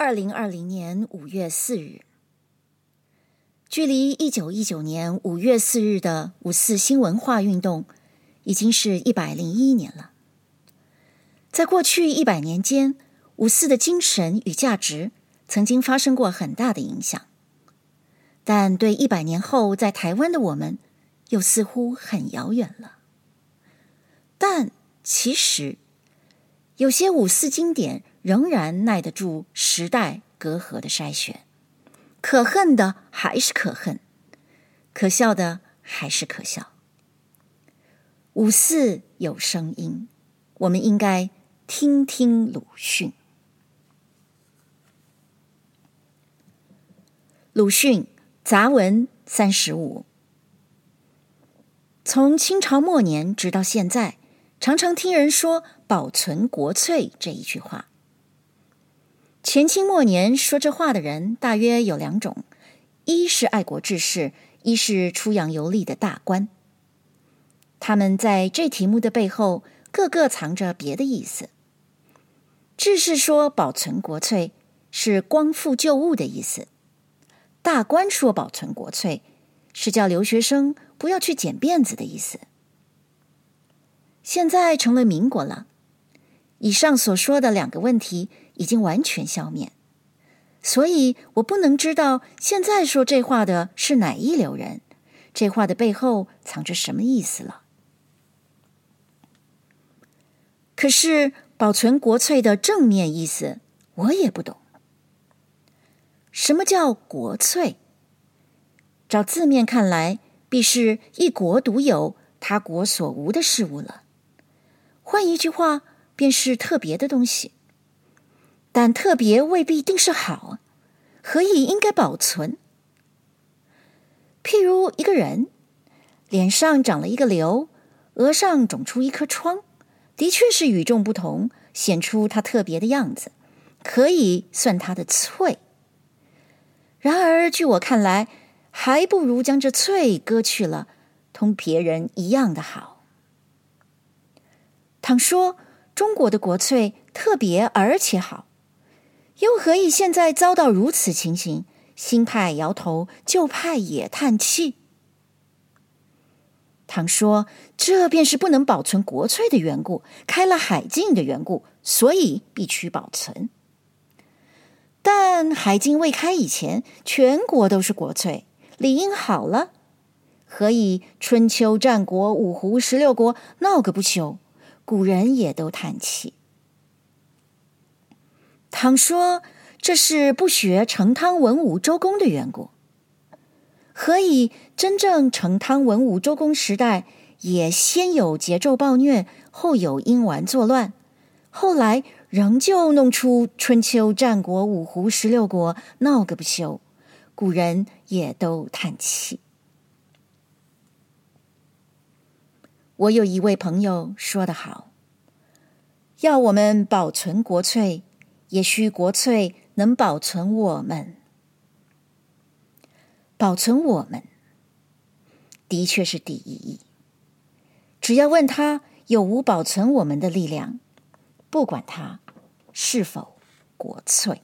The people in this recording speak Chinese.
二零二零年五月四日，距离一九一九年五月四日的五四新文化运动，已经是一百零一年了。在过去一百年间，五四的精神与价值曾经发生过很大的影响，但对一百年后在台湾的我们，又似乎很遥远了。但其实，有些五四经典仍然耐得住时代隔阂的筛选，可恨的还是可恨，可笑的还是可笑。五四有声音，我们应该听听鲁迅。鲁迅杂文三十五，从清朝末年直到现在，常常听人说“保存国粹”这一句话。前清末年说这话的人大约有两种：一是爱国志士，一是出洋游历的大官。他们在这题目的背后，个个藏着别的意思。志士说保存国粹是光复旧物的意思；大官说保存国粹是叫留学生不要去剪辫子的意思。现在成了民国了，以上所说的两个问题已经完全消灭，所以我不能知道现在说这话的是哪一流人，这话的背后藏着什么意思了。可是保存国粹的正面意思，我也不懂。什么叫国粹？照字面看来，必是一国独有、他国所无的事物了。换一句话，便是特别的东西。但特别未必定是好，何以应该保存？譬如一个人脸上长了一个瘤，额上肿出一颗疮。的确是与众不同，显出他特别的样子，可以算他的翠。然而，据我看来，还不如将这翠割去了，同别人一样的好。倘说中国的国粹特别而且好，又何以现在遭到如此情形？新派摇头，旧派也叹气。倘说这便是不能保存国粹的缘故，开了海禁的缘故，所以必须保存。但海禁未开以前，全国都是国粹，理应好了。何以春秋战国五胡十六国闹个不休？古人也都叹气。倘说这是不学成汤文武周公的缘故。何以真正成汤文武周公时代，也先有桀纣暴虐，后有殷顽作乱，后来仍旧弄出春秋战国五胡十六国，闹个不休，古人也都叹气。我有一位朋友说得好，要我们保存国粹，也需国粹能保存我们。保存我们，的确是第一义。只要问他有无保存我们的力量，不管他是否国粹。